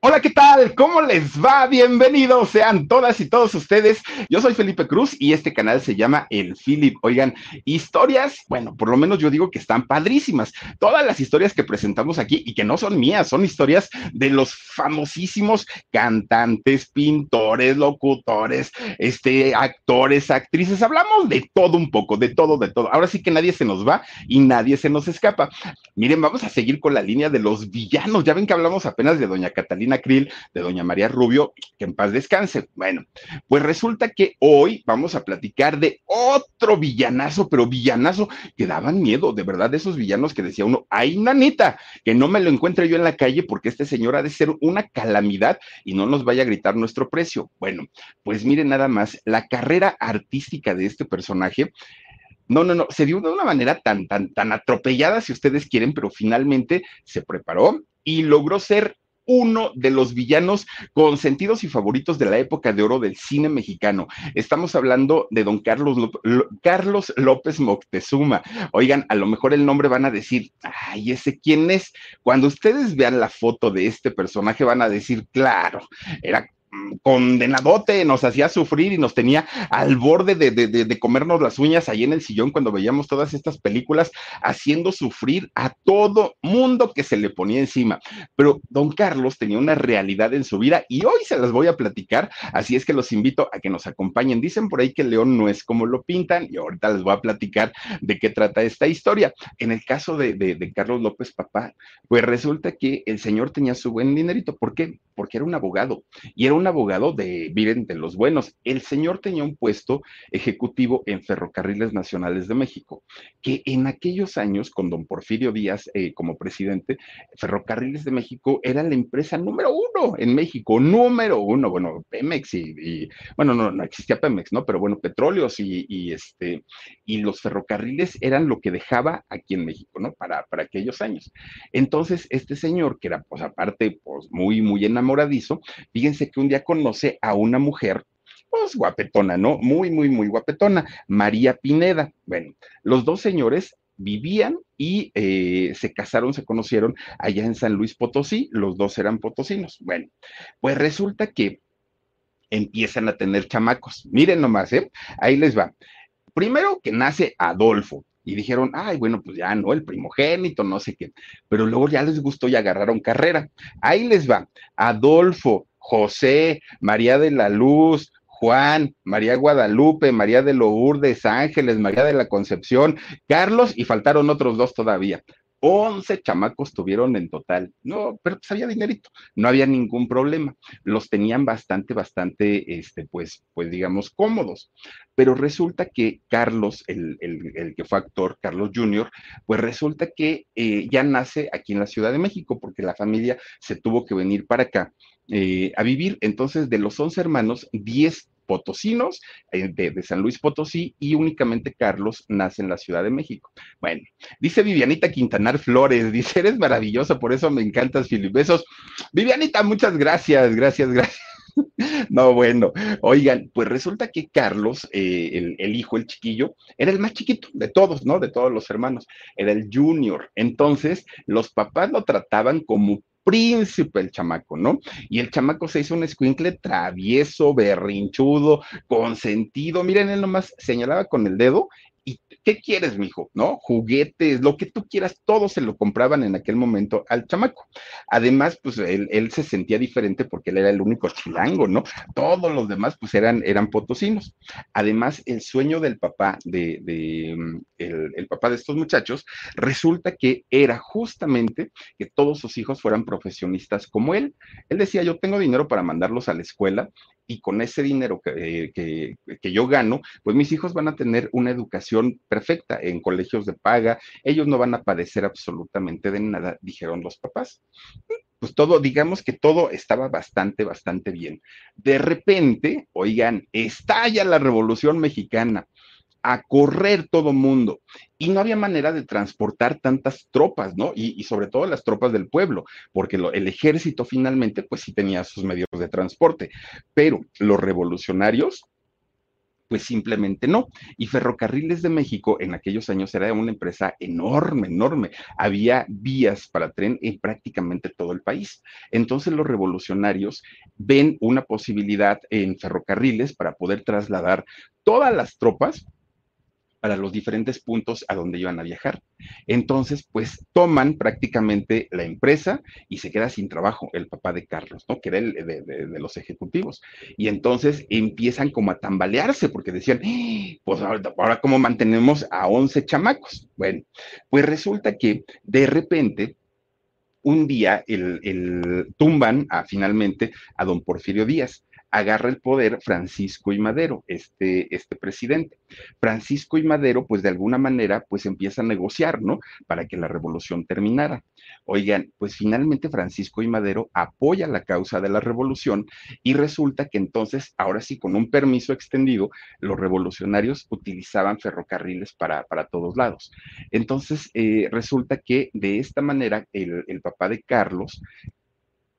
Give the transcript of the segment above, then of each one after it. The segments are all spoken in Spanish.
Hola, ¿qué tal? ¿Cómo les va? Bienvenidos sean todas y todos ustedes. Yo soy Felipe Cruz y este canal se llama El Philip. Oigan, historias, bueno, por lo menos yo digo que están padrísimas. Todas las historias que presentamos aquí y que no son mías, son historias de los famosísimos cantantes, pintores, locutores, este, actores, actrices. Hablamos de todo un poco, de todo, de todo. Ahora sí que nadie se nos va y nadie se nos escapa. Miren, vamos a seguir con la línea de los villanos. Ya ven que hablamos apenas de Doña Catalina Krill, de doña María Rubio, que en paz descanse. Bueno, pues resulta que hoy vamos a platicar de otro villanazo, pero villanazo que daban miedo, de verdad, de esos villanos que decía uno, ay, nanita, que no me lo encuentre yo en la calle porque este señor ha de ser una calamidad y no nos vaya a gritar nuestro precio. Bueno, pues miren nada más, la carrera artística de este personaje no, no, no, se dio de una manera tan, tan, tan atropellada, si ustedes quieren, pero finalmente se preparó y logró ser uno de los villanos consentidos y favoritos de la época de oro del cine mexicano. Estamos hablando de don Carlos, Carlos López Moctezuma. Oigan, a lo mejor el nombre van a decir, ay, ¿ese quién es? Cuando ustedes vean la foto de este personaje van a decir, claro, era condenadote, nos hacía sufrir y nos tenía al borde de, de, comernos las uñas ahí en el sillón cuando veíamos todas estas películas, haciendo sufrir a todo mundo que se le ponía encima. Pero don Carlos tenía una realidad en su vida y hoy se las voy a platicar, así es que los invito a que nos acompañen. Dicen por ahí que León no es como lo pintan y ahorita les voy a platicar de qué trata esta historia. En el caso de, de Carlos López Papá, pues resulta que el señor tenía su buen dinerito. ¿Por qué? Porque era un abogado y era un abogado de, miren, de los buenos. El señor tenía un puesto ejecutivo en Ferrocarriles Nacionales de México, que en aquellos años, con don Porfirio Díaz eh, como presidente, Ferrocarriles de México era la empresa número uno en México, número uno, bueno, Pemex y, bueno, no, no existía Pemex, ¿no? Pero bueno, petróleos y, este, y los ferrocarriles eran lo que dejaba aquí en México, ¿no? Para, para aquellos años. Entonces, este señor, que era, pues aparte, pues muy, muy enamoradizo, fíjense que un día conoce a una mujer pues guapetona, ¿no? Muy, muy, muy guapetona, María Pineda. Bueno, los dos señores vivían y eh, se casaron, se conocieron allá en San Luis Potosí, los dos eran potosinos. Bueno, pues resulta que empiezan a tener chamacos. Miren nomás, ¿eh? Ahí les va. Primero que nace Adolfo, y dijeron, ay, bueno, pues ya no, el primogénito, no sé qué, pero luego ya les gustó y agarraron carrera. Ahí les va, Adolfo, José, María de la Luz, Juan, María Guadalupe, María de Lourdes, Ángeles, María de la Concepción, Carlos y faltaron otros dos todavía. Once chamacos tuvieron en total. No, pero pues había dinerito, no había ningún problema. Los tenían bastante, bastante, este, pues, pues digamos, cómodos. Pero resulta que Carlos, el, que fue actor, Carlos Jr., pues resulta que eh, ya nace aquí en la Ciudad de México, porque la familia se tuvo que venir para acá eh, a vivir. Entonces, de los once hermanos, diez potosinos eh, de, San Luis Potosí y únicamente Carlos nace en la Ciudad de México. Bueno, dice Vivianita Quintanar Flores, dice, eres maravillosa, por eso me encantas, Filip. Besos. Vivianita, muchas gracias, gracias, gracias. No, bueno, oigan, pues resulta que Carlos, eh, el, el, hijo, el chiquillo, era el más chiquito de todos, ¿no? De todos los hermanos, era el junior. Entonces, los papás lo trataban como príncipe el chamaco, ¿no? Y el chamaco se hizo un escuincle travieso, berrinchudo, consentido. Miren, él nomás señalaba con el dedo ¿qué quieres, mijo? ¿No? Juguetes, lo que tú quieras, todo se lo compraban en aquel momento al chamaco. Además, pues él, se sentía diferente porque él era el único chilango, ¿no? Todos los demás, pues eran, eran potosinos. Además, el sueño del papá, de, de mm, el papá de estos muchachos, resulta que era justamente que todos sus hijos fueran profesionistas como él. Él decía, yo tengo dinero para mandarlos a la escuela y con ese dinero que, que, que, yo gano, pues mis hijos van a tener una educación perfecta en colegios de paga, ellos no van a padecer absolutamente de nada, dijeron los papás. Pues todo, digamos que todo estaba bastante, bastante bien. De repente, oigan, estalla la Revolución Mexicana a correr todo mundo. Y no había manera de transportar tantas tropas, ¿no? Y, sobre todo las tropas del pueblo, porque el ejército finalmente, pues sí tenía sus medios de transporte, pero los revolucionarios pues simplemente no. Y Ferrocarriles de México en aquellos años era una empresa enorme, enorme. Había vías para tren en prácticamente todo el país. Entonces los revolucionarios ven una posibilidad en ferrocarriles para poder trasladar todas las tropas para los diferentes puntos a donde iban a viajar. Entonces, pues toman prácticamente la empresa y se queda sin trabajo el papá de Carlos, ¿no? Que era el de, los ejecutivos. Y entonces empiezan como a tambalearse porque decían, ¡Ah! pues ahora, cómo mantenemos a 11 chamacos. Bueno, pues resulta que de repente un día el, el, tumban finalmente a don Porfirio Díaz agarra el poder Francisco y Madero, este, este presidente. Francisco y Madero, pues de alguna manera, pues empieza a negociar, ¿no? Para que la revolución terminara. Oigan, pues finalmente Francisco y Madero apoya la causa de la revolución y resulta que entonces, ahora sí, con un permiso extendido, los revolucionarios utilizaban ferrocarriles para, para todos lados. Entonces, eh, resulta que de esta manera el, el papá de Carlos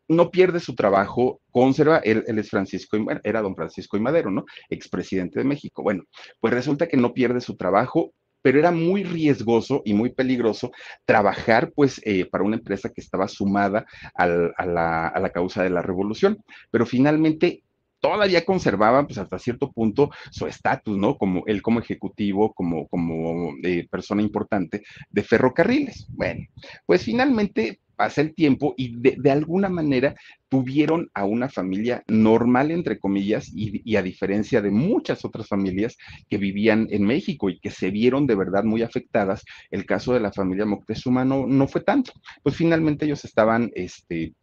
no pierde su trabajo, conserva, él, él, es Francisco, era don Francisco y Madero, ¿no? Expresidente de México. Bueno, pues resulta que no pierde su trabajo, pero era muy riesgoso y muy peligroso trabajar pues eh, para una empresa que estaba sumada al, a, la, a la causa de la revolución. Pero finalmente todavía conservaba, pues hasta cierto punto, su estatus, ¿no? Como él como ejecutivo, como, como eh, persona importante de ferrocarriles. Bueno, pues finalmente pasa el tiempo y de, alguna manera tuvieron a una familia normal, entre comillas, y, y, a diferencia de muchas otras familias que vivían en México y que se vieron de verdad muy afectadas, el caso de la familia Moctezuma no, no fue tanto. Pues finalmente ellos estaban este,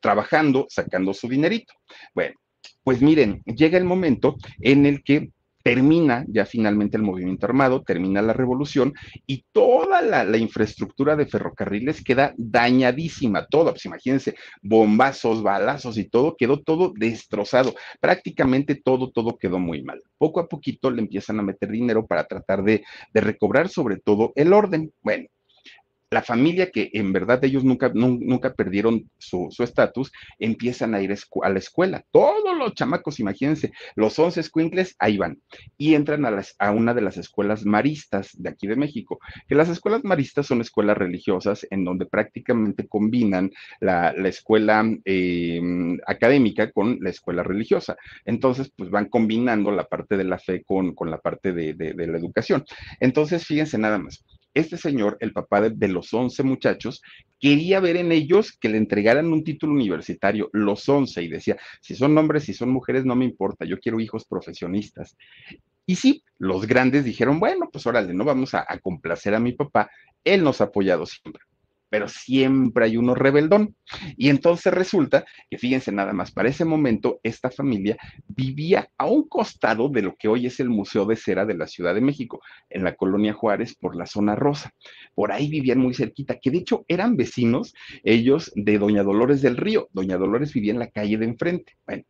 trabajando, sacando su dinerito. Bueno, pues miren, llega el momento en el que termina ya finalmente el movimiento armado, termina la revolución y toda la, infraestructura de ferrocarriles queda dañadísima, toda, pues imagínense, bombazos, balazos y todo, quedó todo destrozado, prácticamente todo, todo quedó muy mal. Poco a poquito le empiezan a meter dinero para tratar de recobrar sobre todo el orden. Bueno, la familia que en verdad ellos nunca, nunca perdieron su estatus, empiezan a ir a la escuela. Todos los chamacos, imagínense, los 11 escuincles, ahí van. Y entran a, las, a una de las escuelas maristas de aquí de México, que las escuelas maristas son escuelas religiosas en donde prácticamente combinan la, la escuela eh, académica con la escuela religiosa. Entonces, pues van combinando la parte de la fe con, con la parte de, de la educación. Entonces, fíjense nada más este señor, el papá de, los 11 muchachos, quería ver en ellos que le entregaran un título universitario, los 11, y decía, si son hombres, si son mujeres, no me importa, yo quiero hijos profesionistas. Y sí, los grandes dijeron, bueno, pues órale, no vamos a complacer a mi papá, él nos ha apoyado siempre pero siempre hay uno rebeldón. Y entonces resulta que, fíjense nada más, para ese momento esta familia vivía a un costado de lo que hoy es el Museo de Cera de la Ciudad de México, en la colonia Juárez, por la zona rosa. Por ahí vivían muy cerquita, que de hecho eran vecinos ellos de Doña Dolores del Río. Doña Dolores vivía en la calle de enfrente. Bueno,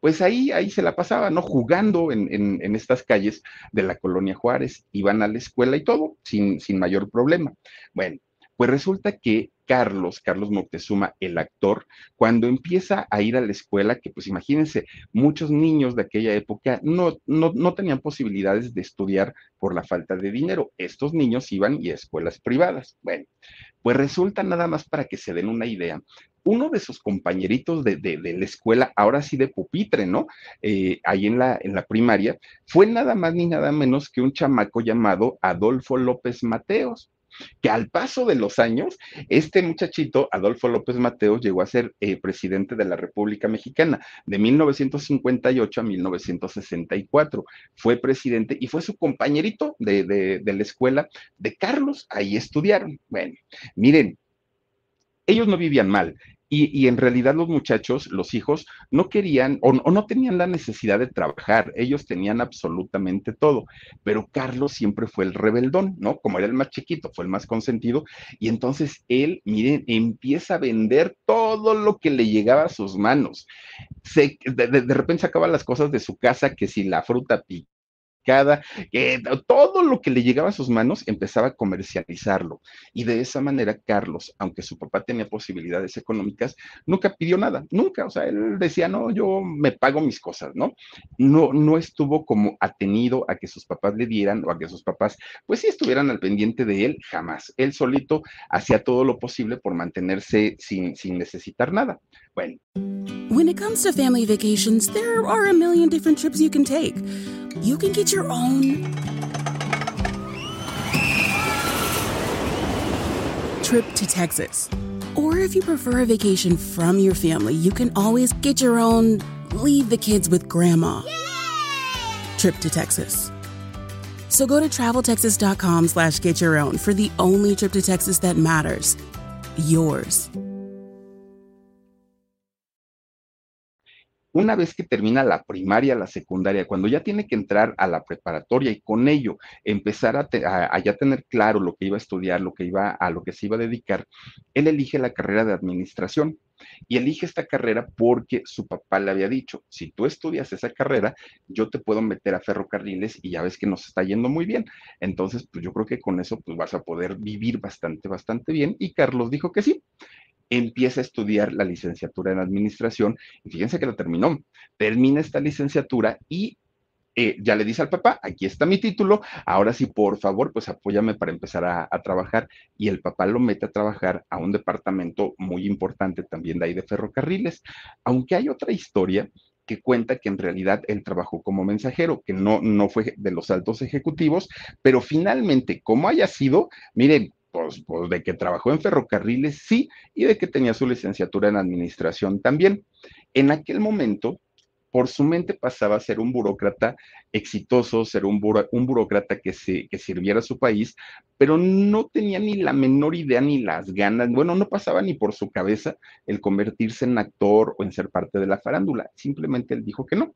pues ahí, ahí se la pasaba, ¿no? Jugando en, en, estas calles de la colonia Juárez. Iban a la escuela y todo, sin, sin mayor problema. Bueno, Pues resulta que Carlos, Carlos Moctezuma, el actor, cuando empieza a ir a la escuela, que pues imagínense, muchos niños de aquella época no, no, no tenían posibilidades de estudiar por la falta de dinero. Estos niños iban y a escuelas privadas. Bueno, pues resulta nada más para que se den una idea. Uno de sus compañeritos de, de, la escuela, ahora sí de pupitre, ¿no? Eh, ahí en la, en la primaria, fue nada más ni nada menos que un chamaco llamado Adolfo López Mateos que al paso de los años, este muchachito, Adolfo López Mateos, llegó a ser eh, presidente de la República Mexicana de 1958 a 1964. Fue presidente y fue su compañerito de, de, de la escuela de Carlos, ahí estudiaron. Bueno, miren, ellos no vivían mal. Y, en realidad los muchachos, los hijos, no querían o, no tenían la necesidad de trabajar, ellos tenían absolutamente todo, pero Carlos siempre fue el rebeldón, ¿no? Como era el más chiquito, fue el más consentido, y entonces él, miren, empieza a vender todo lo que le llegaba a sus manos. Se, de repente sacaba las cosas de su casa, que si la fruta pica todo lo que le llegaba a sus manos empezaba a comercializarlo. Y de esa manera, Carlos, aunque su papá tenía posibilidades económicas, nunca pidió nada, nunca. O sea, él decía, no, yo me pago mis cosas, ¿no? No, no estuvo como atenido a que sus papás le dieran o a que sus papás, pues sí estuvieran al pendiente de él, jamás. Él solito hacía todo lo posible por mantenerse sin, sin necesitar nada. Bueno. When it comes to family vacations, there are a million different trips you can take. you can get your own trip to Texas. Or if you prefer a vacation from your family, you can always get your own leave the kids with grandma trip to Texas. So go to traveltexas.com slash get your own for the only trip to Texas that matters. Yours. Una vez que termina la primaria, la secundaria, cuando ya tiene que entrar a la preparatoria y con ello empezar a, ya tener claro lo que iba a estudiar, lo que iba a lo que se iba a dedicar, él elige la carrera de administración. Y elige esta carrera porque su papá le había dicho, si tú estudias esa carrera, yo te puedo meter a ferrocarriles y ya ves que nos está yendo muy bien. Entonces, pues yo creo que con eso pues vas a poder vivir bastante, bastante bien. Y Carlos dijo que sí empieza a estudiar la licenciatura en administración y fíjense que la terminó. Termina esta licenciatura y eh, ya le dice al papá, aquí está mi título, ahora sí, por favor, pues apóyame para empezar a, trabajar. Y el papá lo mete a trabajar a un departamento muy importante también de ahí de ferrocarriles. Aunque hay otra historia que cuenta que en realidad él trabajó como mensajero, que no, no fue de los altos ejecutivos, pero finalmente, como haya sido, miren, pues, pues, de que trabajó en ferrocarriles, sí, y de que tenía su licenciatura en administración también. En aquel momento, por su mente pasaba a ser un burócrata exitoso, ser un, un burócrata que, se, que sirviera a su país, pero no tenía ni la menor idea ni las ganas, bueno, no pasaba ni por su cabeza el convertirse en actor o en ser parte de la farándula, simplemente él dijo que no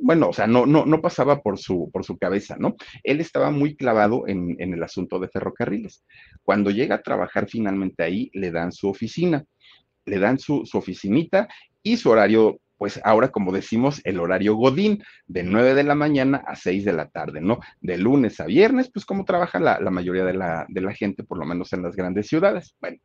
bueno, o sea, no, no, no pasaba por su, por su cabeza, ¿no? Él estaba muy clavado en el asunto de ferrocarriles. Cuando llega a trabajar finalmente ahí, le dan su oficina, le dan su, oficinita y su horario pues ahora como decimos, el horario Godín, de 9 de la mañana a 6 de la tarde, ¿no? De lunes a viernes, pues como trabaja la, la mayoría de la, de la gente, por lo menos en las grandes ciudades. Bueno,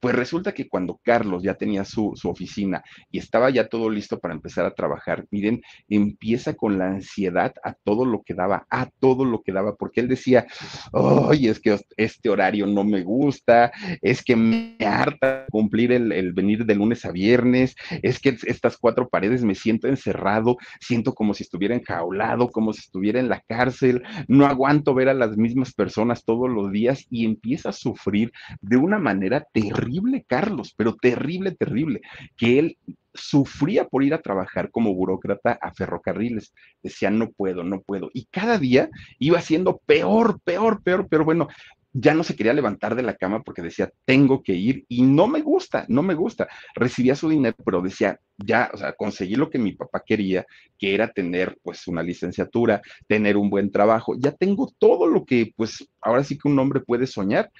pues resulta que cuando Carlos ya tenía su, su, oficina y estaba ya todo listo para empezar a trabajar, miren, empieza con la ansiedad a todo lo que daba, a todo lo que daba, porque él decía, ay, es que este horario no me gusta, es que me harta cumplir el, el venir de lunes a viernes, es que estas cuatro paredes me siento encerrado, siento como si estuviera enjaulado, como si estuviera en la cárcel, no aguanto ver a las mismas personas todos los días y empieza a sufrir de una manera terrible terrible, Carlos, pero terrible, terrible, que él sufría por ir a trabajar como burócrata a ferrocarriles. Decía, no puedo, no puedo. Y cada día iba siendo peor, peor, peor, pero bueno, ya no se quería levantar de la cama porque decía, tengo que ir y no me gusta, no me gusta. Recibía su dinero, pero decía, ya, o sea, conseguí lo que mi papá quería, que era tener pues una licenciatura, tener un buen trabajo. Ya tengo todo lo que pues ahora sí que un hombre puede soñar,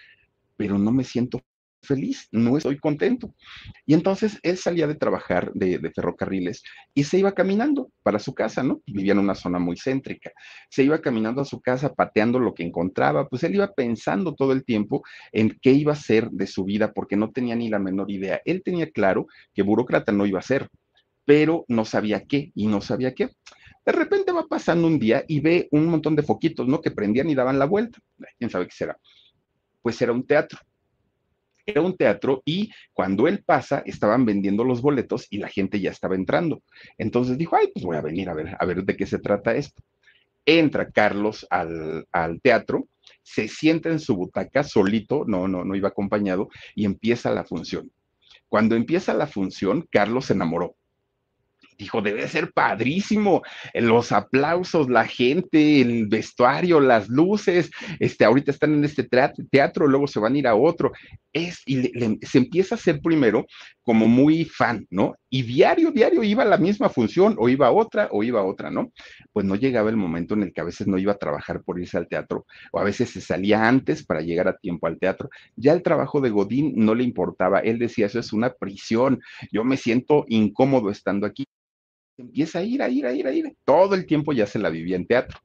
pero no me siento feliz, no estoy contento. Y entonces él salía de trabajar de, ferrocarriles y se iba caminando para su casa, ¿no? Vivía en una zona muy céntrica. Se iba caminando a su casa, pateando lo que encontraba, pues él iba pensando todo el tiempo en qué iba a ser de su vida porque no tenía ni la menor idea. Él tenía claro que burócrata no iba a ser, pero no sabía qué y no sabía qué. De repente va pasando un día y ve un montón de foquitos, ¿no? Que prendían y daban la vuelta. ¿Quién sabe qué será? Pues era un teatro era un teatro y cuando él pasa estaban vendiendo los boletos y la gente ya estaba entrando. Entonces dijo, ay, pues voy a venir a ver, a ver de qué se trata esto. Entra Carlos al, al teatro, se sienta en su butaca solito, no, no, no iba acompañado, y empieza la función. Cuando empieza la función, Carlos se enamoró dijo, debe ser padrísimo, los aplausos, la gente, el vestuario, las luces, este, ahorita están en este teatro, luego se van a ir a otro, es, y se empieza a hacer primero como muy fan, ¿no? Y diario, diario iba a la misma función, o iba a otra, o iba a otra, ¿no? Pues no llegaba el momento en el que a veces no iba a trabajar por irse al teatro, o a veces se salía antes para llegar a tiempo al teatro. Ya el trabajo de Godín no le importaba, él decía, eso es una prisión, yo me siento incómodo estando aquí empieza a ir, a ir, a ir, a ir. Todo el tiempo ya se la vivía en teatro.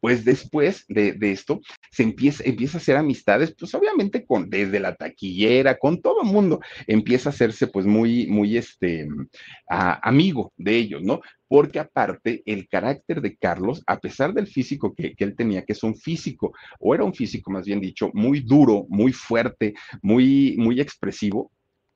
Pues después de, esto, se empieza, empieza a hacer amistades, pues obviamente con, desde la taquillera, con todo el mundo, empieza a hacerse pues muy, muy este, amigo de ellos, ¿no? Porque aparte, el carácter de Carlos, a pesar del físico que, él tenía, que es un físico, o era un físico más bien dicho, muy duro, muy fuerte, muy, muy expresivo,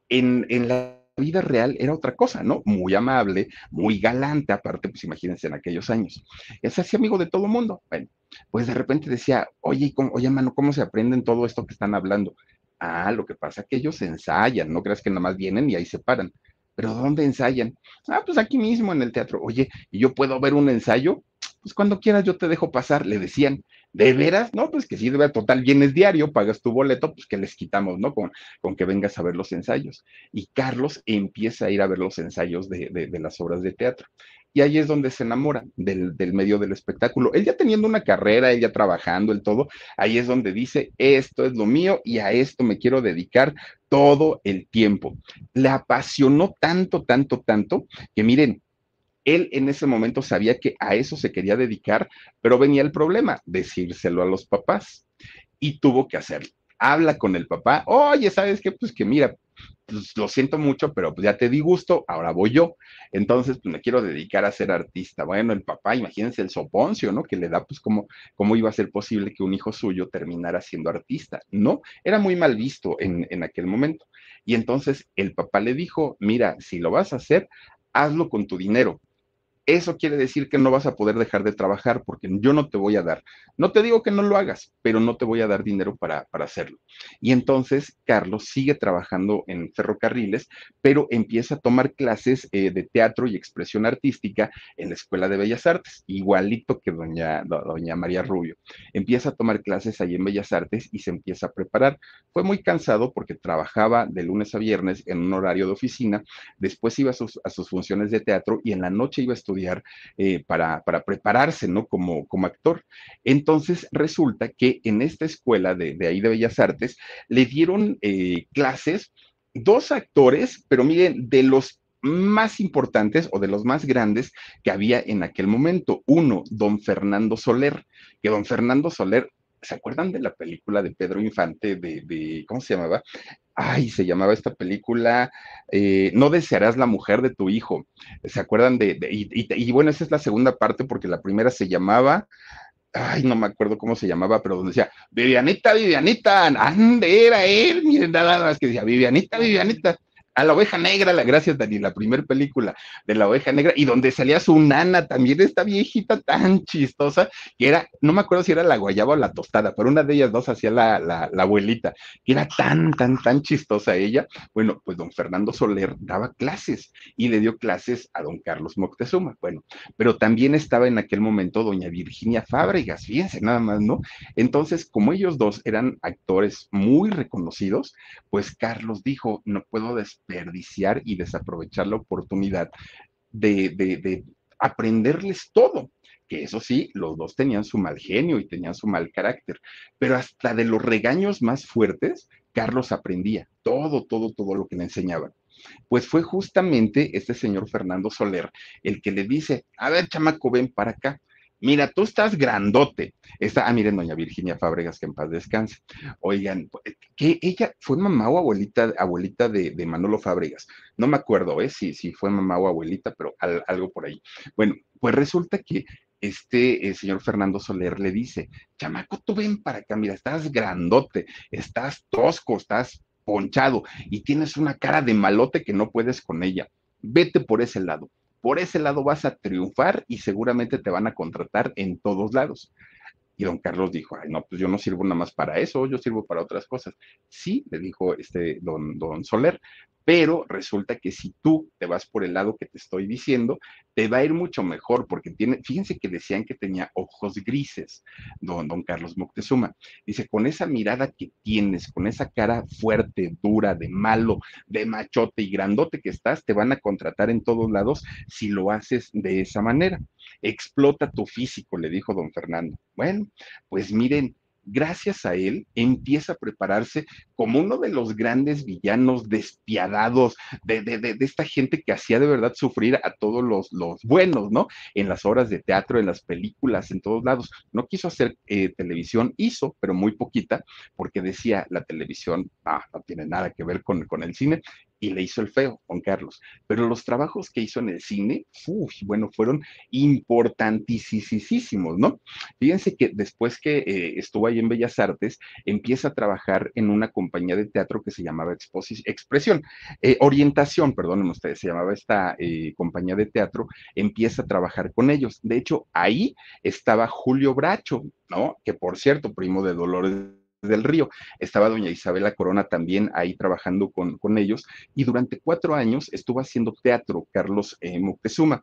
en, en la vida real era otra cosa, ¿no? Muy amable, muy galante, aparte, pues imagínense en aquellos años. Se hacía amigo de todo mundo. Bueno, pues de repente decía, oye, oye, mano, ¿cómo se aprenden todo esto que están hablando? Ah, lo que pasa es que ellos ensayan, no creas que nada más vienen y ahí se paran. ¿Pero dónde ensayan? Ah, pues aquí mismo en el teatro. Oye, ¿y yo puedo ver un ensayo? Pues cuando quieras yo te dejo pasar, le decían. ¿De veras? No, pues que de total vienes diario, pagas tu boleto, pues que les quitamos, ¿no? Con, con que vengas a ver los ensayos. Y Carlos empieza a ir a ver los ensayos de, de, las obras de teatro. Y ahí es donde se enamora del, del, medio del espectáculo. Él ya teniendo una carrera, él ya trabajando, el todo, ahí es donde dice, esto es lo mío y a esto me quiero dedicar todo el tiempo. Le apasionó tanto, tanto, tanto, que miren, él en ese momento sabía que a eso se quería dedicar, pero venía el problema, decírselo a los papás y tuvo que hacerlo. Habla con el papá, oye, ¿sabes qué? Pues que mira, pues lo siento mucho, pero pues ya te di gusto, ahora voy yo. Entonces, pues me quiero dedicar a ser artista. Bueno, el papá, imagínense el soponcio, ¿no? Que le da, pues, cómo, cómo iba a ser posible que un hijo suyo terminara siendo artista. No, era muy mal visto en, en aquel momento. Y entonces el papá le dijo, mira, si lo vas a hacer, hazlo con tu dinero eso quiere decir que no vas a poder dejar de trabajar porque yo no te voy a dar. No te digo que no lo hagas, pero no te voy a dar dinero para, hacerlo. Y entonces Carlos sigue trabajando en ferrocarriles, pero empieza a tomar clases eh, de teatro y expresión artística en la Escuela de Bellas Artes, igualito que doña, doña María Rubio. Empieza a tomar clases ahí en Bellas Artes y se empieza a preparar. Fue muy cansado porque trabajaba de lunes a viernes en un horario de oficina, después iba a sus, a sus funciones de teatro y en la noche iba a estudiar estudiar eh, para, prepararse, ¿no? Como, actor. Entonces resulta que en esta escuela de, ahí de Bellas Artes le dieron eh, clases dos actores, pero miren, de los más importantes o de los más grandes que había en aquel momento. Uno, don Fernando Soler, que don Fernando Soler ¿se acuerdan de la película de Pedro Infante de, ¿cómo se llamaba? Ay, se llamaba esta película, eh, No desearás la mujer de tu hijo. ¿Se acuerdan de, y, bueno, esa es la segunda parte porque la primera se llamaba, ay, no me acuerdo cómo se llamaba, pero donde decía, Vivianita, Vivianita, ande, era él, miren, nada más que decía, Vivianita, Vivianita a la oveja negra, la, gracias Dani, la primera película de la oveja negra, y donde salía su nana también, esta viejita tan chistosa, que era, no me acuerdo si era la guayaba o la tostada, pero una de ellas dos hacía la, la, la abuelita, que era tan, tan, tan chistosa ella. Bueno, pues don Fernando Soler daba clases y le dio clases a don Carlos Moctezuma, bueno, pero también estaba en aquel momento doña Virginia Fábregas, fíjense nada más, ¿no? Entonces, como ellos dos eran actores muy reconocidos, pues Carlos dijo, no puedo desperdiciar y desaprovechar la oportunidad de, aprenderles todo que eso sí, los dos tenían su mal genio y tenían su mal carácter, pero hasta de los regaños más fuertes, Carlos aprendía todo, todo, todo lo que le enseñaban. Pues fue justamente este señor Fernando Soler el que le dice, a ver, chamaco, ven para acá. Mira, tú estás grandote. Está, ah, miren, doña Virginia Fábregas, que en paz descanse. Oigan, que ella fue mamá o abuelita, abuelita de, Manolo Fábregas. No me acuerdo, ¿eh? Si, si fue mamá o abuelita, pero algo por ahí. Bueno, pues resulta que este el señor Fernando Soler le dice, chamaco, tú ven para acá, mira, estás grandote, estás tosco, estás ponchado y tienes una cara de malote que no puedes con ella. Vete por ese lado por ese lado vas a triunfar y seguramente te van a contratar en todos lados. Y don Carlos dijo, ay, no, pues yo no sirvo nada más para eso, yo sirvo para otras cosas. Sí, le dijo este don, don Soler, pero resulta que si tú te vas por el lado que te estoy diciendo, te va a ir mucho mejor, porque tiene, fíjense que decían que tenía ojos grises, don, don Carlos Moctezuma. Dice, con esa mirada que tienes, con esa cara fuerte, dura, de malo, de machote y grandote que estás, te van a contratar en todos lados si lo haces de esa manera. Explota tu físico, le dijo don Fernando. Bueno, pues miren, gracias a él, empieza a prepararse como uno de los grandes villanos despiadados, de, de, esta gente que hacía de verdad sufrir a todos los, los, buenos, ¿no? En las obras de teatro, en las películas, en todos lados. No quiso hacer eh, televisión, hizo, pero muy poquita, porque decía la televisión, ah, no tiene nada que ver con, con el cine, y le hizo el feo, Juan Carlos. Pero los trabajos que hizo en el cine, bueno, fueron importantísimos, ¿no? Fíjense que después que eh, estuvo ahí en Bellas Artes, empieza a trabajar en una compañía de teatro que se llamaba Expresión, eh, Orientación, perdonen ustedes, se llamaba esta eh, compañía de teatro, empieza a trabajar con ellos. De hecho, ahí estaba Julio Bracho, ¿no? Que por cierto, primo de Dolores del Río. Estaba doña Isabela Corona también ahí trabajando con, con ellos y durante cuatro años estuvo haciendo teatro Carlos eh, Moctezuma.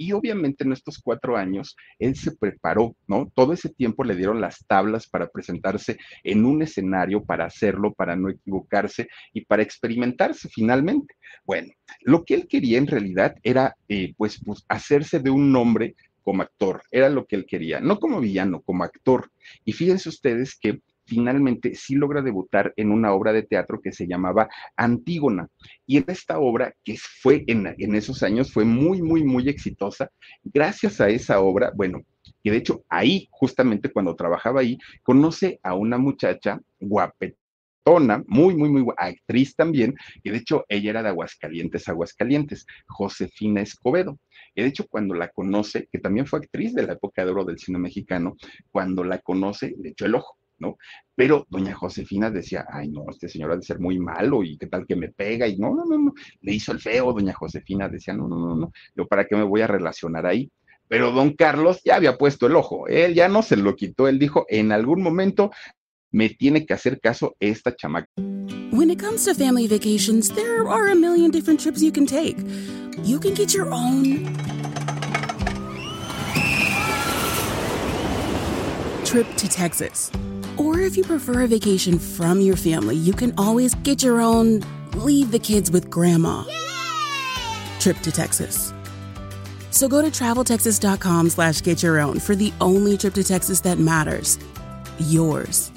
Y obviamente en estos cuatro años él se preparó, ¿no? Todo ese tiempo le dieron las tablas para presentarse en un escenario, para hacerlo, para no equivocarse y para experimentarse finalmente. Bueno, lo que él quería en realidad era eh, pues, pues hacerse de un nombre como actor, era lo que él quería, no como villano, como actor. Y fíjense ustedes que finalmente sí logra debutar en una obra de teatro que se llamaba Antígona. Y en esta obra, que fue en, en esos años, fue muy, muy, muy exitosa. Gracias a esa obra, bueno, y de hecho ahí, justamente cuando trabajaba ahí, conoce a una muchacha guapetona, muy, muy, muy actriz también, y de hecho ella era de Aguascalientes, Aguascalientes, Josefina Escobedo. Y de hecho, cuando la conoce, que también fue actriz de la época de oro del cine mexicano, cuando la conoce, le echó el ojo. ¿No? Pero doña Josefina decía, ay, no, este señor ha de ser muy malo y qué tal que me pega y no, no, no, no, le hizo el feo, doña Josefina decía, no, no, no, no, para qué me voy a relacionar ahí. Pero don Carlos ya había puesto el ojo, él ya no se lo quitó, él dijo, en algún momento me tiene que hacer caso esta chamaca. When it comes to family vacations, there are a million different trips you can take. You can get your own trip to Texas. Or if you prefer a vacation from your family, you can always get your own leave the kids with grandma Yay! trip to Texas. So go to traveltexas.com slash get your own for the only trip to Texas that matters. Yours.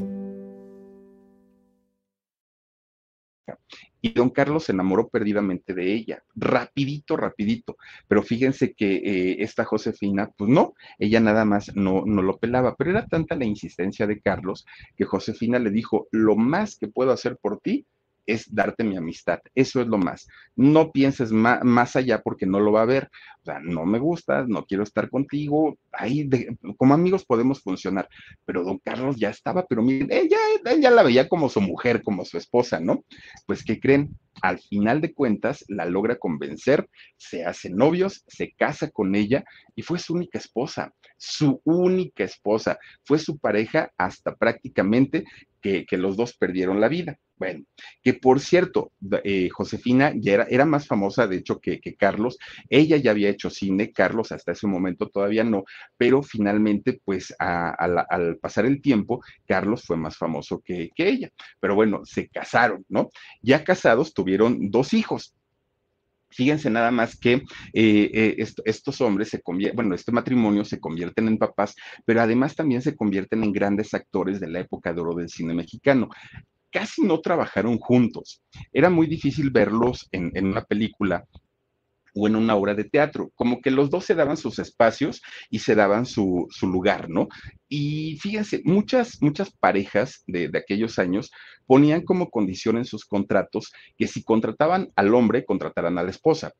Y don Carlos se enamoró perdidamente de ella, rapidito, rapidito. Pero fíjense que eh, esta Josefina, pues no, ella nada más no, no lo pelaba, pero era tanta la insistencia de Carlos que Josefina le dijo, lo más que puedo hacer por ti es darte mi amistad. Eso es lo más. No pienses más, allá porque no lo va a ver. O sea, no me gustas, no quiero estar contigo. Ahí, como amigos podemos funcionar. Pero don Carlos ya estaba, pero miren, ella, la veía como su mujer, como su esposa, ¿no? Pues, ¿qué creen? Al final de cuentas, la logra convencer, se hacen novios, se casa con ella y fue su única esposa, su única esposa. Fue su pareja hasta prácticamente que, que los dos perdieron la vida. Bueno, que por cierto, eh, Josefina ya era, era, más famosa, de hecho, que, Carlos. Ella ya había hecho cine, Carlos hasta ese momento todavía no, pero finalmente, pues al pasar el tiempo, Carlos fue más famoso que, ella. Pero bueno, se casaron, ¿no? Ya casados tuvieron dos hijos. Fíjense nada más que eh, eh, estos hombres se convierten, bueno, este matrimonio se convierten en papás, pero además también se convierten en grandes actores de la época de oro del cine mexicano casi no trabajaron juntos. Era muy difícil verlos en, en una película o en una obra de teatro, como que los dos se daban sus espacios y se daban su, su lugar, ¿no? Y fíjense, muchas, muchas parejas de, de, aquellos años ponían como condición en sus contratos que si contrataban al hombre, contrataran a la esposa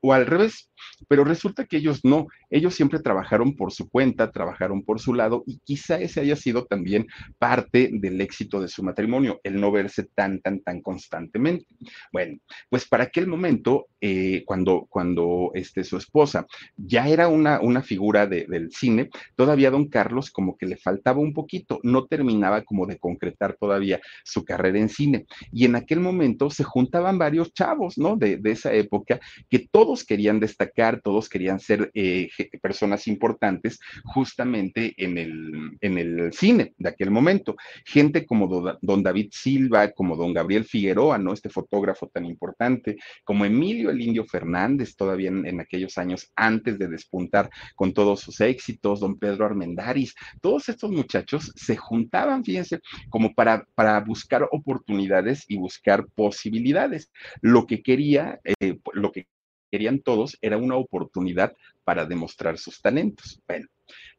o al revés. Pero resulta que ellos no, ellos siempre trabajaron por su cuenta, trabajaron por su lado y quizá ese haya sido también parte del éxito de su matrimonio, el no verse tan, tan, tan constantemente. Bueno, pues para aquel momento, eh, cuando, cuando este, su esposa ya era una, una figura de, del cine, todavía don Carlos como que le faltaba un poquito, no terminaba como de concretar todavía su carrera en cine. Y en aquel momento se juntaban varios chavos, ¿no? De, de esa época que todos querían destacar, todos querían ser eh, personas importantes justamente en el, en el cine de aquel momento. Gente como don David Silva, como don Gabriel Figueroa, ¿no? Este fotógrafo tan importante, como Emilio Indio Fernández, todavía en, aquellos años antes de despuntar con todos sus éxitos, don Pedro Armendaris, todos estos muchachos se juntaban, fíjense, como para, para buscar oportunidades y buscar posibilidades. Lo que quería, eh, lo que querían todos era una oportunidad para demostrar sus talentos. Bueno,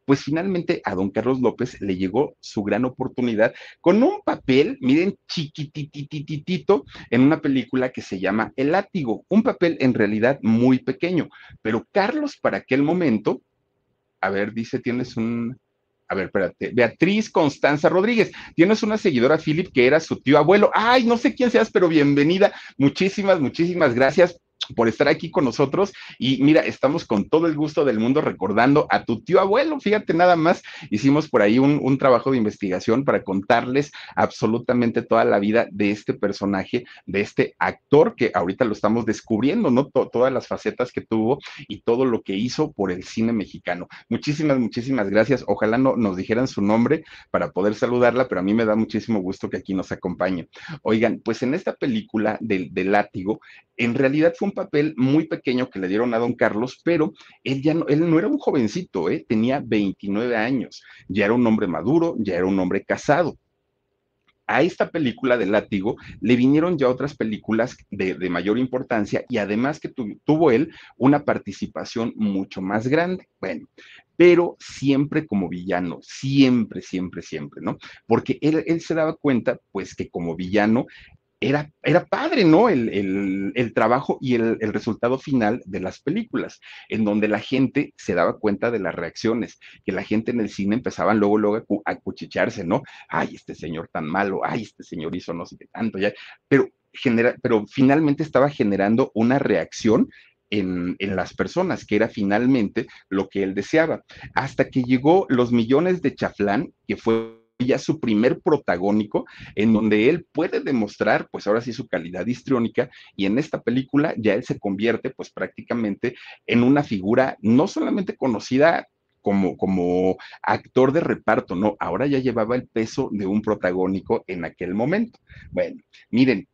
pues finalmente a don Carlos López le llegó su gran oportunidad con un papel, miren, chiquititititito, en una película que se llama El látigo, un papel en realidad muy pequeño, pero Carlos para aquel momento, a ver, dice, tienes un, a ver, espérate, Beatriz Constanza Rodríguez, tienes una seguidora, Philip, que era su tío abuelo. Ay, no sé quién seas, pero bienvenida. Muchísimas, muchísimas gracias por estar aquí con nosotros. Y mira, estamos con todo el gusto del mundo recordando a tu tío abuelo. Fíjate, nada más hicimos por ahí un, un trabajo de investigación para contarles absolutamente toda la vida de este personaje, de este actor que ahorita lo estamos descubriendo, ¿no? Todas las facetas que tuvo y todo lo que hizo por el cine mexicano. Muchísimas, muchísimas gracias. Ojalá no nos dijeran su nombre para poder saludarla, pero a mí me da muchísimo gusto que aquí nos acompañe. Oigan, pues en esta película del, del látigo, en realidad fue un papel muy pequeño que le dieron a don Carlos, pero él ya no, él no era un jovencito, ¿eh? tenía 29 años, ya era un hombre maduro, ya era un hombre casado a esta película de Látigo le vinieron ya otras películas de, de mayor importancia y además que tu, tuvo él una participación mucho más grande. Bueno, pero siempre como villano, siempre, siempre, siempre, ¿no? Porque él, él se daba cuenta, pues, que como villano era, era padre, ¿no? El, el, trabajo y el, el, resultado final de las películas, en donde la gente se daba cuenta de las reacciones, que la gente en el cine empezaban luego, luego a, cuchicharse, ¿no? Ay, este señor tan malo, ay, este señor hizo no sé qué tanto, ya, pero, genera, pero finalmente estaba generando una reacción en, en, las personas, que era finalmente lo que él deseaba. Hasta que llegó Los Millones de Chaflán, que fue ya su primer protagónico, en donde él puede demostrar, pues ahora sí, su calidad histriónica, y en esta película ya él se convierte, pues prácticamente en una figura no solamente conocida como, como actor de reparto, no, ahora ya llevaba el peso de un protagónico en aquel momento. Bueno, miren,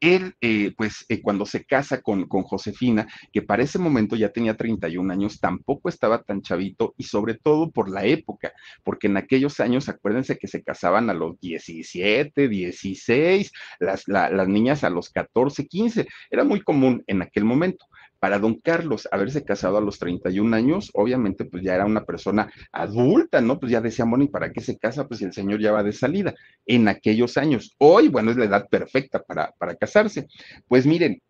él, eh, pues, eh, cuando se casa con, con, Josefina, que para ese momento ya tenía 31 años, tampoco estaba tan chavito y sobre todo por la época, porque en aquellos años, acuérdense que se casaban a los 17, 16, las, la, las niñas a los 14, 15, era muy común en aquel momento para don Carlos haberse casado a los 31 años, obviamente pues ya era una persona adulta, ¿no? Pues ya decía, bueno, ¿y para qué se casa? Pues el señor ya va de salida en aquellos años. Hoy, bueno, es la edad perfecta para, para casarse. Pues miren,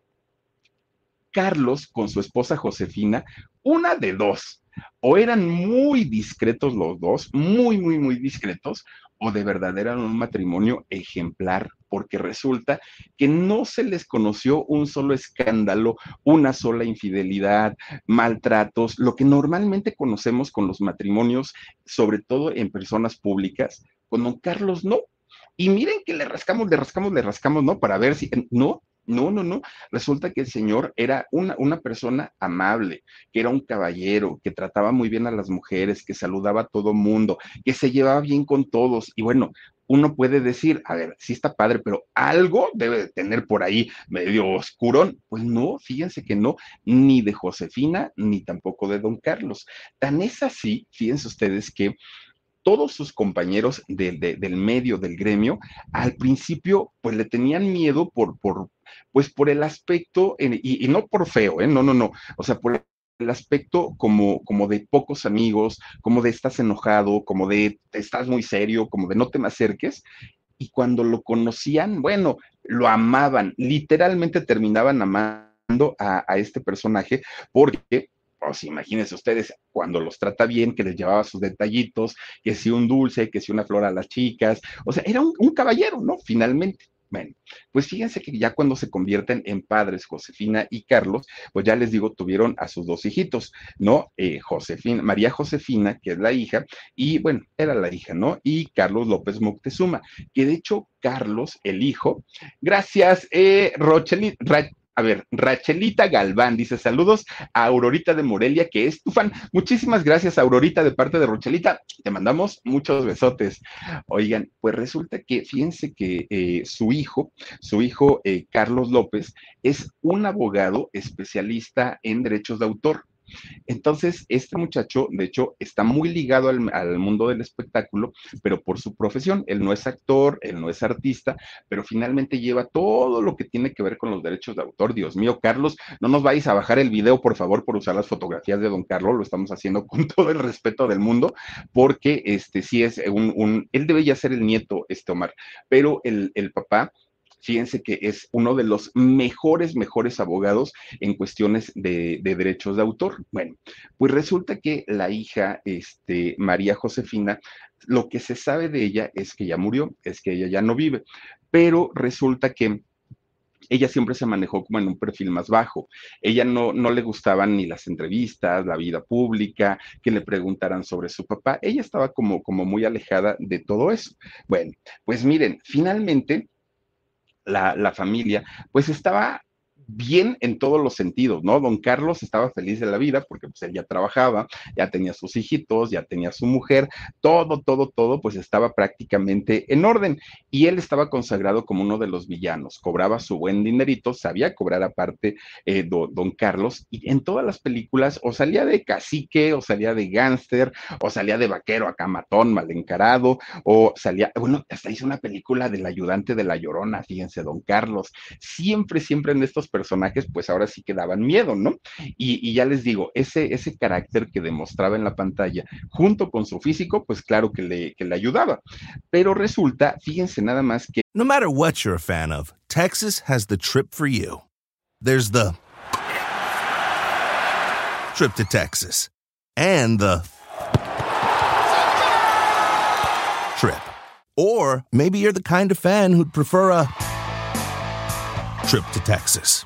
Carlos con su esposa Josefina, una de dos, o eran muy discretos los dos, muy, muy, muy discretos, o de verdad eran un matrimonio ejemplar, porque resulta que no se les conoció un solo escándalo, una sola infidelidad, maltratos, lo que normalmente conocemos con los matrimonios, sobre todo en personas públicas, con don Carlos no. Y miren que le rascamos, le rascamos, le rascamos, ¿no? Para ver si, no, no, no, no. Resulta que el señor era una, una, persona amable, que era un caballero, que trataba muy bien a las mujeres, que saludaba a todo mundo, que se llevaba bien con todos. Y bueno, uno puede decir, a ver, sí está padre, pero algo debe de tener por ahí medio oscurón. Pues no, fíjense que no, ni de Josefina, ni tampoco de don Carlos. Tan es así, fíjense ustedes que todos sus compañeros del medio, del gremio, al principio, pues le tenían miedo por, por pues por el aspecto, y, y, no por feo, ¿eh? no, no, no, o sea, por el aspecto como, como de pocos amigos, como de estás enojado, como de estás muy serio, como de no te me acerques. Y cuando lo conocían, bueno, lo amaban, literalmente terminaban amando a, a este personaje porque pues imagínense ustedes cuando los trata bien, que les llevaba sus detallitos, que si un dulce, que si una flor a las chicas, o sea, era un, caballero, ¿no? Finalmente. Bueno, pues fíjense que ya cuando se convierten en padres, Josefina y Carlos, pues ya les digo, tuvieron a sus dos hijitos, ¿no? Eh, Josefina, María Josefina, que es la hija, y bueno, era la hija, ¿no? Y Carlos López Moctezuma, que de hecho Carlos, el hijo, gracias, eh, Rocheli, a ver, Rachelita Galván dice saludos a Aurorita de Morelia, que es tu fan. Muchísimas gracias, Aurorita, de parte de Rochelita. Te mandamos muchos besotes. Oigan, pues resulta que fíjense que eh, su hijo, su hijo eh, Carlos López, es un abogado especialista en derechos de autor. Entonces, este muchacho, de hecho, está muy ligado al, mundo del espectáculo, pero por su profesión. Él no es actor, él no es artista, pero finalmente lleva todo lo que tiene que ver con los derechos de autor. Dios mío, Carlos, no nos vais a bajar el video, por favor, por usar las fotografías de don Carlos. Lo estamos haciendo con todo el respeto del mundo, porque este sí es un, él debe ya ser el nieto, este Omar, pero el, el papá Fíjense que es uno de los mejores, mejores abogados en cuestiones de, derechos de autor. Bueno, pues resulta que la hija, este, María Josefina, lo que se sabe de ella es que ya murió, es que ella ya no vive, pero resulta que ella siempre se manejó como en un perfil más bajo. Ella no, no le gustaban ni las entrevistas, la vida pública, que le preguntaran sobre su papá. Ella estaba como, como muy alejada de todo eso. Bueno, pues miren, finalmente la, la familia, pues estaba bien en todos los sentidos, ¿no? Don Carlos estaba feliz de la vida porque pues él ya trabajaba, ya tenía sus hijitos, ya tenía su mujer, todo, todo, todo, pues estaba prácticamente en orden. Y él estaba consagrado como uno de los villanos, cobraba su buen dinerito, sabía cobrar aparte eh, don Carlos, y en todas las películas o salía de cacique, o salía de gángster, o salía de vaquero acá matón, mal encarado, o salía, bueno, hasta hizo una película del ayudante de la llorona, fíjense, don Carlos, siempre, siempre en estos personajes, pues ahora sí que daban miedo, ¿no? Y, ya les digo, ese, ese carácter que demostraba en la pantalla, junto con su físico, pues claro que le, que le ayudaba. Pero resulta, fíjense nada más que... No matter what you're a fan of, Texas has the trip for you. There's the trip to Texas and the trip. Or maybe you're the kind of fan who'd prefer a trip to Texas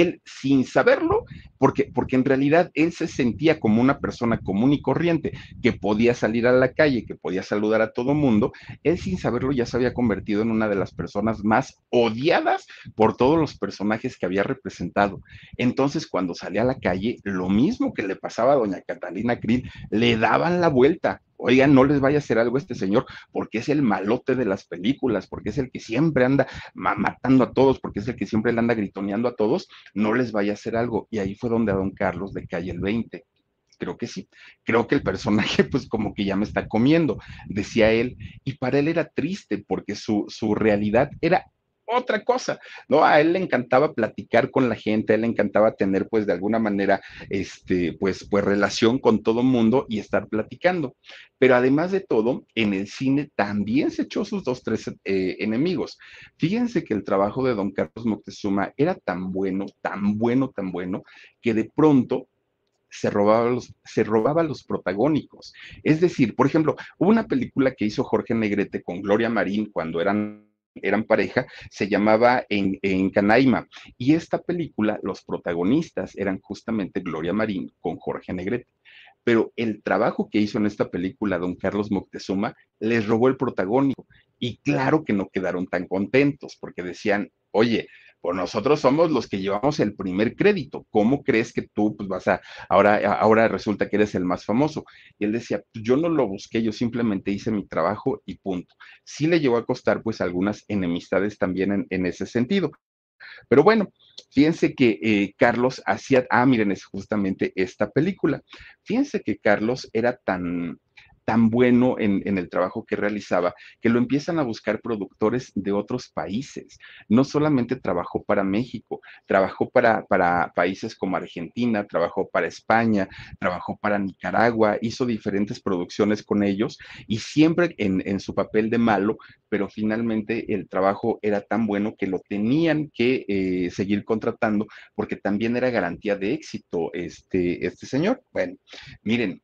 Él sin saberlo, porque, porque en realidad él se sentía como una persona común y corriente, que podía salir a la calle, que podía saludar a todo mundo, él sin saberlo ya se había convertido en una de las personas más odiadas por todos los personajes que había representado. Entonces, cuando salía a la calle, lo mismo que le pasaba a doña Catalina Krill, le daban la vuelta, oigan, no les vaya a hacer algo a este señor, porque es el malote de las películas, porque es el que siempre anda matando a todos, porque es el que siempre le anda gritoneando a todos, no les vaya a hacer algo. Y ahí fue donde a don Carlos le cae el 20. Creo que sí. Creo que el personaje, pues como que ya me está comiendo, decía él. Y para él era triste porque su, su realidad era otra cosa, ¿no? A él le encantaba platicar con la gente, a él le encantaba tener, pues, de alguna manera, este, pues, pues, relación con todo mundo y estar platicando. Pero además de todo, en el cine también se echó sus dos, tres eh, enemigos. Fíjense que el trabajo de don Carlos Moctezuma era tan bueno, tan bueno, tan bueno, que de pronto se robaba, los, se robaba los protagónicos. Es decir, por ejemplo, hubo una película que hizo Jorge Negrete con Gloria Marín cuando eran eran pareja, se llamaba en, en, Canaima. Y esta película, los protagonistas eran justamente Gloria Marín con Jorge Negrete. Pero el trabajo que hizo en esta película don Carlos Moctezuma les robó el protagónico. Y claro que no quedaron tan contentos porque decían, oye, nosotros somos los que llevamos el primer crédito. ¿Cómo crees que tú pues vas a, ahora, ahora resulta que eres el más famoso? Y él decía, pues yo no lo busqué, yo simplemente hice mi trabajo y punto. Sí le llevó a costar pues algunas enemistades también en, ese sentido. Pero bueno, fíjense que eh, Carlos hacía, ah, miren, es justamente esta película. Fíjense que Carlos era tan, tan bueno en, el trabajo que realizaba que lo empiezan a buscar productores de otros países. No solamente trabajó para México, trabajó para, para países como Argentina, trabajó para España, trabajó para Nicaragua, hizo diferentes producciones con ellos y siempre en, su papel de malo, pero finalmente el trabajo era tan bueno que lo tenían que eh, seguir contratando porque también era garantía de éxito este, este señor. Bueno, miren,